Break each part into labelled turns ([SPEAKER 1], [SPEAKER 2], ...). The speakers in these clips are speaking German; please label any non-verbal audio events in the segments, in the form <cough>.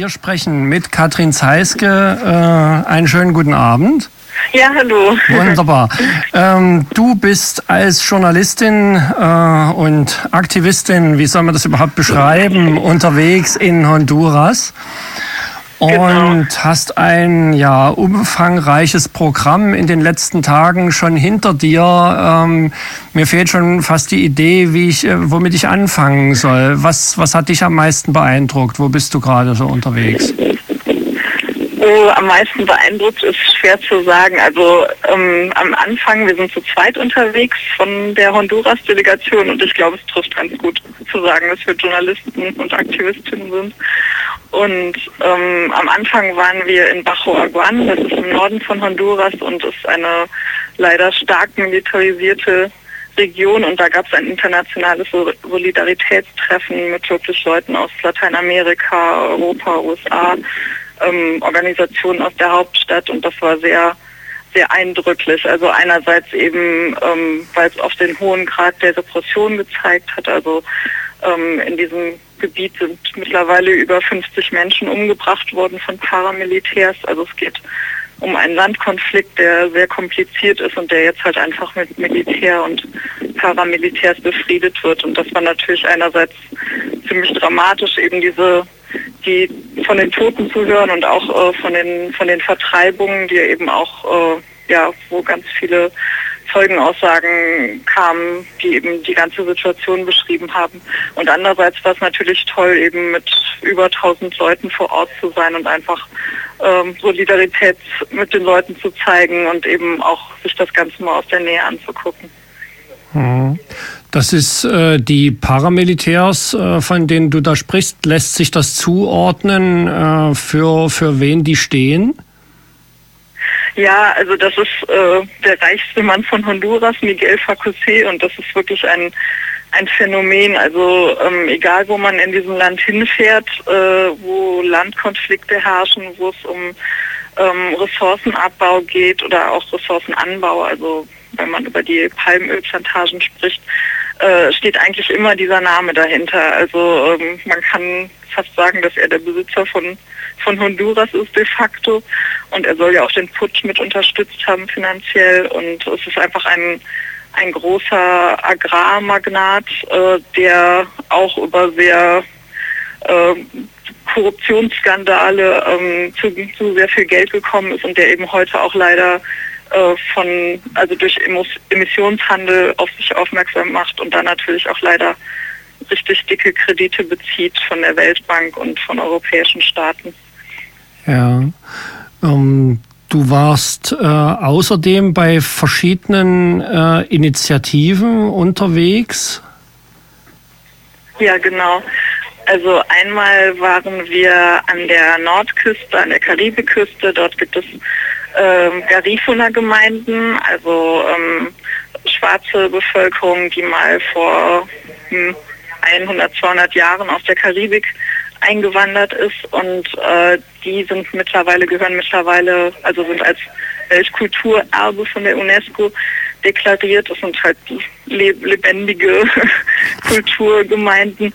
[SPEAKER 1] Wir sprechen mit Katrin Zeiske. Äh, einen schönen guten Abend.
[SPEAKER 2] Ja, hallo.
[SPEAKER 1] Wunderbar. Ähm, du bist als Journalistin äh, und Aktivistin, wie soll man das überhaupt beschreiben, unterwegs in Honduras und genau. hast ein ja umfangreiches Programm in den letzten Tagen schon hinter dir. Ähm, mir fehlt schon fast die Idee, wie ich, äh, womit ich anfangen soll. Was, was hat dich am meisten beeindruckt? Wo bist du gerade so unterwegs? <laughs>
[SPEAKER 2] Oh, am meisten beeindruckt ist schwer zu sagen. Also ähm, am Anfang, wir sind zu zweit unterwegs von der Honduras-Delegation und ich glaube, es trifft ganz gut zu sagen, dass wir Journalisten und Aktivistinnen sind. Und ähm, am Anfang waren wir in Bajo Aguan, das ist im Norden von Honduras und ist eine leider stark militarisierte Region und da gab es ein internationales Solidaritätstreffen mit wirklich Leuten aus Lateinamerika, Europa, USA, ähm, Organisationen aus der Hauptstadt und das war sehr sehr eindrücklich. Also einerseits eben, ähm, weil es auf den hohen Grad der Repression gezeigt hat, also ähm, in diesem Gebiet sind mittlerweile über 50 Menschen umgebracht worden von Paramilitärs. Also es geht um einen Landkonflikt, der sehr kompliziert ist und der jetzt halt einfach mit Militär und Paramilitärs befriedet wird. Und das war natürlich einerseits ziemlich dramatisch, eben diese, die von den Toten zu hören und auch äh, von den von den Vertreibungen, die eben auch äh, ja, wo ganz viele Zeugenaussagen kamen, die eben die ganze Situation beschrieben haben. Und andererseits war es natürlich toll, eben mit über 1000 Leuten vor Ort zu sein und einfach ähm, Solidarität mit den Leuten zu zeigen und eben auch sich das Ganze mal aus der Nähe anzugucken.
[SPEAKER 1] Das ist äh, die Paramilitärs, äh, von denen du da sprichst. Lässt sich das zuordnen, äh, für, für wen die stehen?
[SPEAKER 2] Ja, also das ist äh, der reichste Mann von Honduras, Miguel Facusé, und das ist wirklich ein, ein Phänomen. Also ähm, egal, wo man in diesem Land hinfährt, äh, wo Landkonflikte herrschen, wo es um ähm, Ressourcenabbau geht oder auch Ressourcenanbau, also wenn man über die Palmölplantagen spricht, äh, steht eigentlich immer dieser Name dahinter. Also ähm, man kann fast sagen, dass er der Besitzer von, von Honduras ist de facto und er soll ja auch den Putsch mit unterstützt haben finanziell und es ist einfach ein, ein großer Agrarmagnat, äh, der auch über sehr äh, Korruptionsskandale ähm, zu, zu sehr viel Geld gekommen ist und der eben heute auch leider äh, von, also durch Emissionshandel auf sich aufmerksam macht und dann natürlich auch leider richtig dicke Kredite bezieht von der Weltbank und von europäischen Staaten.
[SPEAKER 1] Ja. Ähm, du warst äh, außerdem bei verschiedenen äh, Initiativen unterwegs.
[SPEAKER 2] Ja, genau. Also einmal waren wir an der Nordküste, an der Karibikküste. Dort gibt es ähm, Garifuna-Gemeinden, also ähm, schwarze Bevölkerung, die mal vor hm, 100, 200 Jahren aus der Karibik eingewandert ist und äh, die sind mittlerweile, gehören mittlerweile, also sind als Weltkulturerbe von der UNESCO deklariert. Das sind halt lebendige <laughs> Kulturgemeinden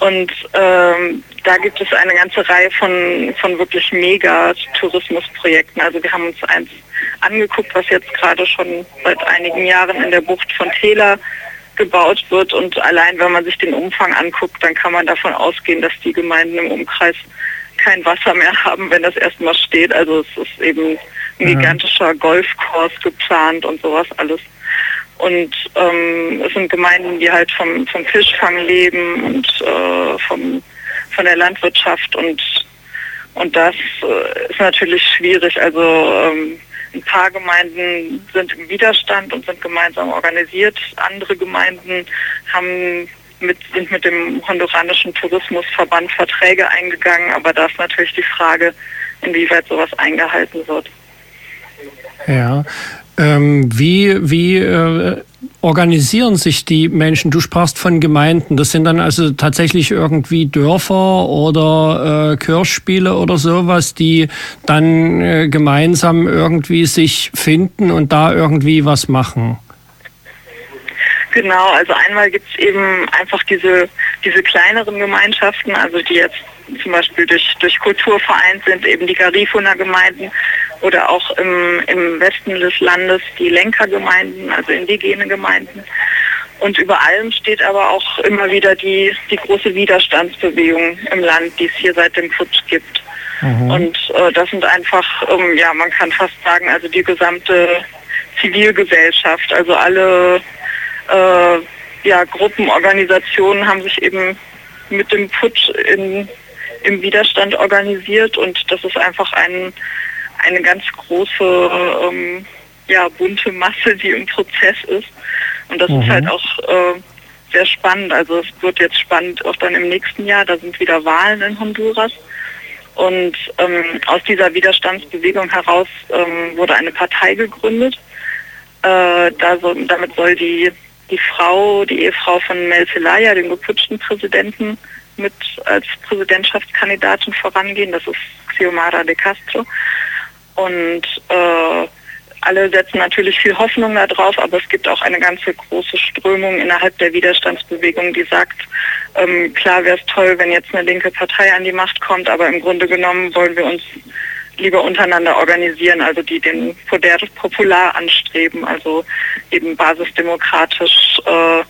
[SPEAKER 2] und ähm, da gibt es eine ganze Reihe von, von wirklich mega Tourismusprojekten. Also wir haben uns eins angeguckt, was jetzt gerade schon seit einigen Jahren in der Bucht von Tela gebaut wird. Und allein wenn man sich den Umfang anguckt, dann kann man davon ausgehen, dass die Gemeinden im Umkreis kein Wasser mehr haben, wenn das erstmal steht. Also es ist eben ein gigantischer Golfkurs geplant und sowas alles. Und ähm, es sind Gemeinden, die halt vom, vom Fischfang leben und äh, vom, von der Landwirtschaft und, und das äh, ist natürlich schwierig. Also ähm, ein paar Gemeinden sind im Widerstand und sind gemeinsam organisiert. Andere Gemeinden haben mit, sind mit dem honduranischen Tourismusverband Verträge eingegangen, aber da ist natürlich die Frage, inwieweit sowas eingehalten wird.
[SPEAKER 1] Ja, ähm, wie wie äh, organisieren sich die Menschen? Du sprachst von Gemeinden. Das sind dann also tatsächlich irgendwie Dörfer oder äh, Kirchspiele oder sowas, die dann äh, gemeinsam irgendwie sich finden und da irgendwie was machen.
[SPEAKER 2] Genau, also einmal gibt es eben einfach diese, diese kleineren Gemeinschaften, also die jetzt zum Beispiel durch, durch Kultur vereint sind, eben die Garifuna-Gemeinden oder auch im, im Westen des Landes die Lenkergemeinden, also indigene Gemeinden. Und über allem steht aber auch immer wieder die, die große Widerstandsbewegung im Land, die es hier seit dem Putsch gibt. Mhm. Und äh, das sind einfach, ähm, ja, man kann fast sagen, also die gesamte Zivilgesellschaft, also alle äh, ja, Gruppen, Organisationen haben sich eben mit dem Putsch in, im Widerstand organisiert und das ist einfach ein, eine ganz große, ähm, ja, bunte Masse, die im Prozess ist. Und das mhm. ist halt auch äh, sehr spannend. Also es wird jetzt spannend auch dann im nächsten Jahr. Da sind wieder Wahlen in Honduras. Und ähm, aus dieser Widerstandsbewegung heraus ähm, wurde eine Partei gegründet. Äh, da so, damit soll die, die Frau, die Ehefrau von Mel Zelaya, dem geputschten Präsidenten, mit als Präsidentschaftskandidatin vorangehen. Das ist Xiomara de Castro. Und äh, alle setzen natürlich viel Hoffnung darauf, aber es gibt auch eine ganze große Strömung innerhalb der Widerstandsbewegung, die sagt, ähm, klar wäre es toll, wenn jetzt eine linke Partei an die Macht kommt, aber im Grunde genommen wollen wir uns lieber untereinander organisieren, also die den Poder Popular anstreben, also eben basisdemokratisch äh,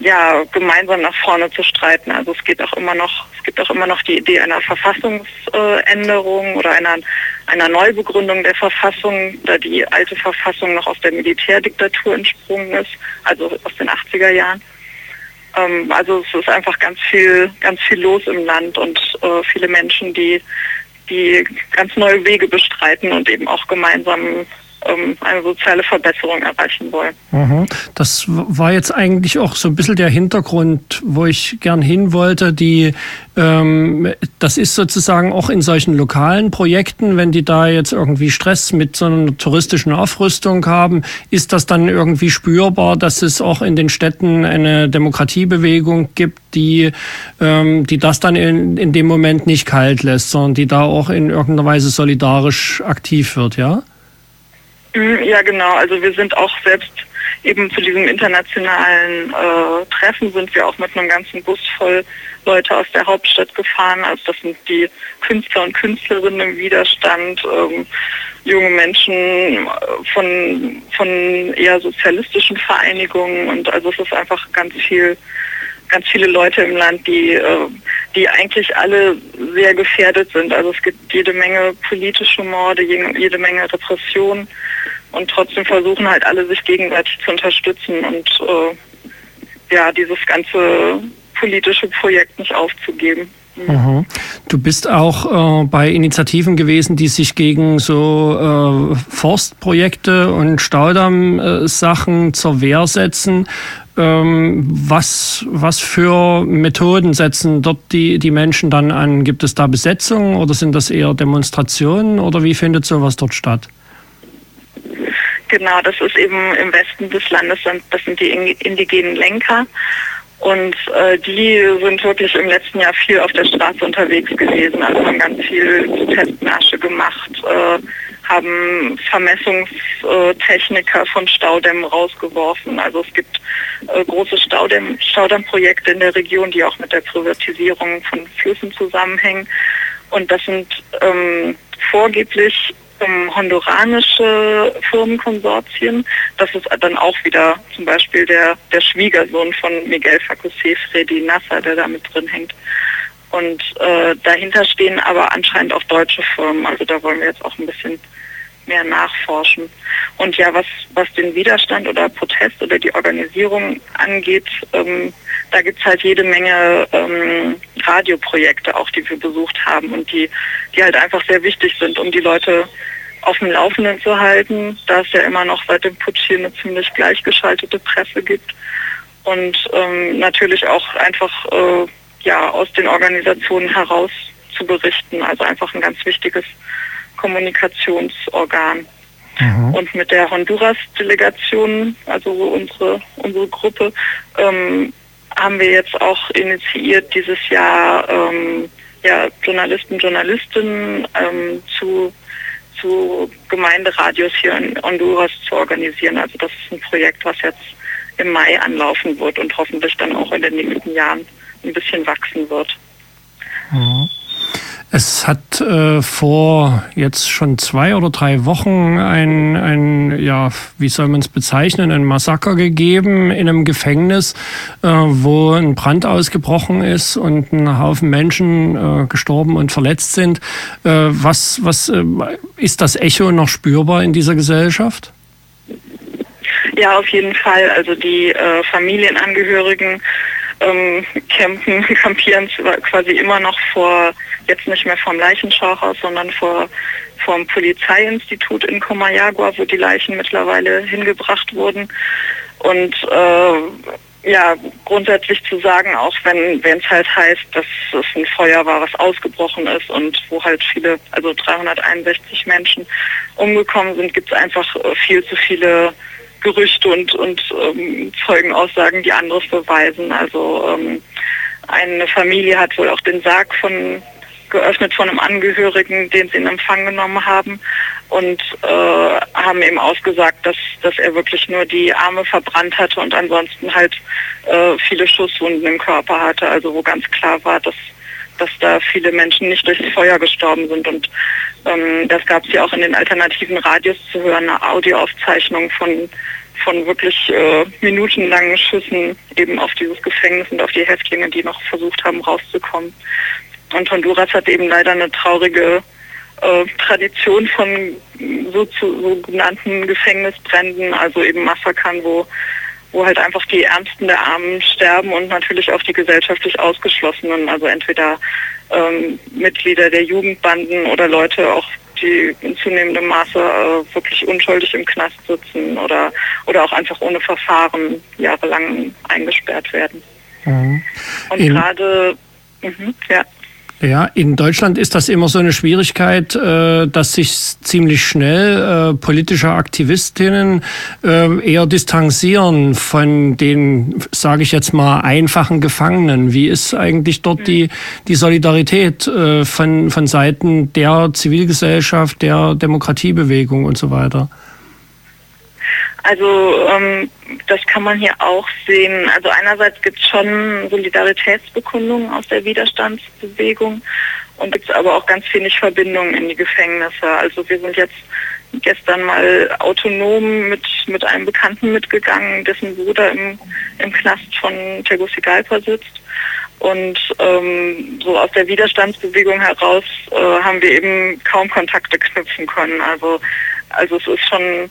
[SPEAKER 2] ja, gemeinsam nach vorne zu streiten. Also es geht auch immer noch, es gibt auch immer noch die Idee einer Verfassungsänderung oder einer, einer Neubegründung der Verfassung, da die alte Verfassung noch aus der Militärdiktatur entsprungen ist, also aus den 80er Jahren. Ähm, also es ist einfach ganz viel, ganz viel los im Land und äh, viele Menschen, die, die ganz neue Wege bestreiten und eben auch gemeinsam eine soziale Verbesserung erreichen wollen.
[SPEAKER 1] Mhm. Das war jetzt eigentlich auch so ein bisschen der Hintergrund, wo ich gern hin wollte. Die, ähm, das ist sozusagen auch in solchen lokalen Projekten, wenn die da jetzt irgendwie Stress mit so einer touristischen Aufrüstung haben, ist das dann irgendwie spürbar, dass es auch in den Städten eine Demokratiebewegung gibt, die, ähm, die das dann in, in dem Moment nicht kalt lässt, sondern die da auch in irgendeiner Weise solidarisch aktiv wird, ja?
[SPEAKER 2] Ja, genau. Also wir sind auch selbst eben zu diesem internationalen äh, Treffen sind wir auch mit einem ganzen Bus voll Leute aus der Hauptstadt gefahren. Also das sind die Künstler und Künstlerinnen im Widerstand, ähm, junge Menschen äh, von, von eher sozialistischen Vereinigungen und also es ist einfach ganz viel ganz viele Leute im Land, die, äh, die eigentlich alle sehr gefährdet sind. Also es gibt jede Menge politische Morde, jede Menge Repression und trotzdem versuchen halt alle sich gegenseitig zu unterstützen und äh, ja, dieses ganze politische Projekt nicht aufzugeben.
[SPEAKER 1] Mhm. Du bist auch äh, bei Initiativen gewesen, die sich gegen so äh, Forstprojekte und Staudamm-Sachen äh, zur Wehr setzen. Ähm, was, was für Methoden setzen dort die, die Menschen dann an? Gibt es da Besetzungen oder sind das eher Demonstrationen oder wie findet sowas dort statt?
[SPEAKER 2] Genau, das ist eben im Westen des Landes, das sind die indigenen Lenker. Und äh, die sind wirklich im letzten Jahr viel auf der Straße unterwegs gewesen, also haben ganz viel Testmärsche gemacht, äh, haben Vermessungstechniker von Staudämmen rausgeworfen. Also es gibt äh, große Staudamm, Staudammprojekte in der Region, die auch mit der Privatisierung von Flüssen zusammenhängen. Und das sind ähm, vorgeblich ähm, honduranische Firmenkonsortien. Das ist dann auch wieder zum Beispiel der, der Schwiegersohn von Miguel Facusé, Freddy Nasser, der da mit drin hängt. Und äh, dahinter stehen aber anscheinend auch deutsche Firmen. Also da wollen wir jetzt auch ein bisschen mehr nachforschen. Und ja, was, was den Widerstand oder Protest oder die Organisierung angeht, ähm, da gibt's halt jede Menge ähm, Radioprojekte auch, die wir besucht haben und die, die halt einfach sehr wichtig sind, um die Leute auf dem Laufenden zu halten, da es ja immer noch seit dem Putsch hier eine ziemlich gleichgeschaltete Presse gibt. Und ähm, natürlich auch einfach äh, ja, aus den Organisationen heraus zu berichten. Also einfach ein ganz wichtiges Kommunikationsorgan. Mhm. Und mit der Honduras-Delegation, also unsere, unsere Gruppe, ähm, haben wir jetzt auch initiiert, dieses Jahr ähm, ja, Journalisten, Journalistinnen ähm, zu, zu Gemeinderadios hier in Honduras zu organisieren. Also das ist ein Projekt, was jetzt im Mai anlaufen wird und hoffentlich dann auch in den nächsten Jahren ein bisschen wachsen wird.
[SPEAKER 1] Mhm. Es hat äh, vor jetzt schon zwei oder drei Wochen ein, ein ja, wie soll man es bezeichnen, ein Massaker gegeben in einem Gefängnis, äh, wo ein Brand ausgebrochen ist und ein Haufen Menschen äh, gestorben und verletzt sind. Äh, was was äh, ist das Echo noch spürbar in dieser Gesellschaft?
[SPEAKER 2] Ja, auf jeden Fall. Also die äh, Familienangehörigen ähm, campen, campieren <laughs> quasi immer noch vor, jetzt nicht mehr vom Leichenschauhaus, sondern vor vom Polizeiinstitut in Comayagua, wo die Leichen mittlerweile hingebracht wurden. Und äh, ja, grundsätzlich zu sagen, auch wenn wenn es halt heißt, dass es ein Feuer war, was ausgebrochen ist und wo halt viele, also 361 Menschen umgekommen sind, gibt es einfach äh, viel zu viele Gerüchte und, und ähm, Zeugenaussagen, die anderes beweisen. Also ähm, eine Familie hat wohl auch den Sarg von geöffnet von einem Angehörigen, den sie in Empfang genommen haben und äh, haben eben ausgesagt, dass, dass er wirklich nur die Arme verbrannt hatte und ansonsten halt äh, viele Schusswunden im Körper hatte, also wo ganz klar war, dass dass da viele Menschen nicht durchs Feuer gestorben sind. Und ähm, das gab es ja auch in den alternativen Radios zu hören, eine Audioaufzeichnung von, von wirklich äh, minutenlangen Schüssen eben auf dieses Gefängnis und auf die Häftlinge, die noch versucht haben rauszukommen. Und Honduras hat eben leider eine traurige äh, Tradition von so sogenannten Gefängnisbränden, also eben Massakern, wo wo halt einfach die Ärmsten der Armen sterben und natürlich auch die gesellschaftlich Ausgeschlossenen, also entweder ähm, Mitglieder der Jugendbanden oder Leute auch, die in zunehmendem Maße äh, wirklich unschuldig im Knast sitzen oder, oder auch einfach ohne Verfahren jahrelang eingesperrt werden. Mhm. Und gerade,
[SPEAKER 1] mhm, ja. Ja, in Deutschland ist das immer so eine Schwierigkeit, äh, dass sich ziemlich schnell äh, politische Aktivistinnen äh, eher distanzieren von den, sage ich jetzt mal, einfachen Gefangenen. Wie ist eigentlich dort die, die Solidarität von, von Seiten der Zivilgesellschaft, der Demokratiebewegung und so weiter?
[SPEAKER 2] Also ähm, das kann man hier auch sehen. Also einerseits gibt es schon Solidaritätsbekundungen aus der Widerstandsbewegung und gibt es aber auch ganz wenig Verbindungen in die Gefängnisse. Also wir sind jetzt gestern mal autonom mit, mit einem Bekannten mitgegangen, dessen Bruder im, im Knast von Tegucigalpa sitzt. Und ähm, so aus der Widerstandsbewegung heraus äh, haben wir eben kaum Kontakte knüpfen können. Also, also es ist schon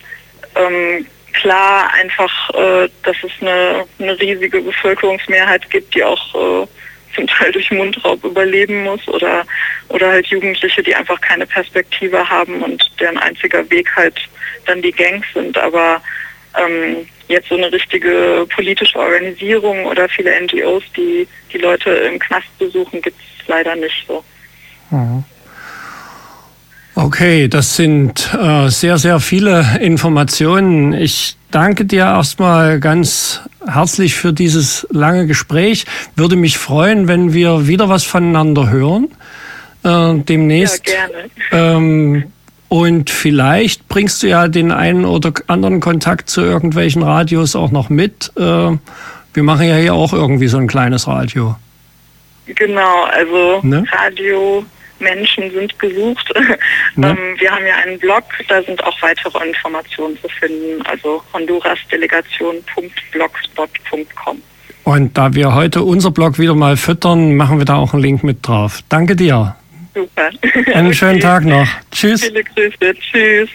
[SPEAKER 2] ähm, klar einfach, äh, dass es eine, eine riesige Bevölkerungsmehrheit gibt, die auch äh, zum Teil durch Mundraub überleben muss oder, oder halt Jugendliche, die einfach keine Perspektive haben und deren einziger Weg halt dann die Gangs sind. Aber ähm, jetzt so eine richtige politische Organisierung oder viele NGOs, die die Leute im Knast besuchen, gibt es leider nicht so. Mhm.
[SPEAKER 1] Okay, das sind äh, sehr, sehr viele Informationen. Ich danke dir erstmal ganz herzlich für dieses lange Gespräch. Würde mich freuen, wenn wir wieder was voneinander hören. Äh, demnächst. Ja, gerne. Ähm, und vielleicht bringst du ja den einen oder anderen Kontakt zu irgendwelchen Radios auch noch mit. Äh, wir machen ja hier auch irgendwie so ein kleines Radio.
[SPEAKER 2] Genau, also ne? Radio Menschen sind gesucht. Ja. <laughs> ähm, wir haben ja einen Blog, da sind auch weitere Informationen zu finden, also hondurasdelegation.blogspot.com.
[SPEAKER 1] Und da wir heute unser Blog wieder mal füttern, machen wir da auch einen Link mit drauf. Danke dir.
[SPEAKER 2] Super.
[SPEAKER 1] Einen schönen <laughs> Tag noch. Tschüss.
[SPEAKER 2] Viele Grüße. Tschüss.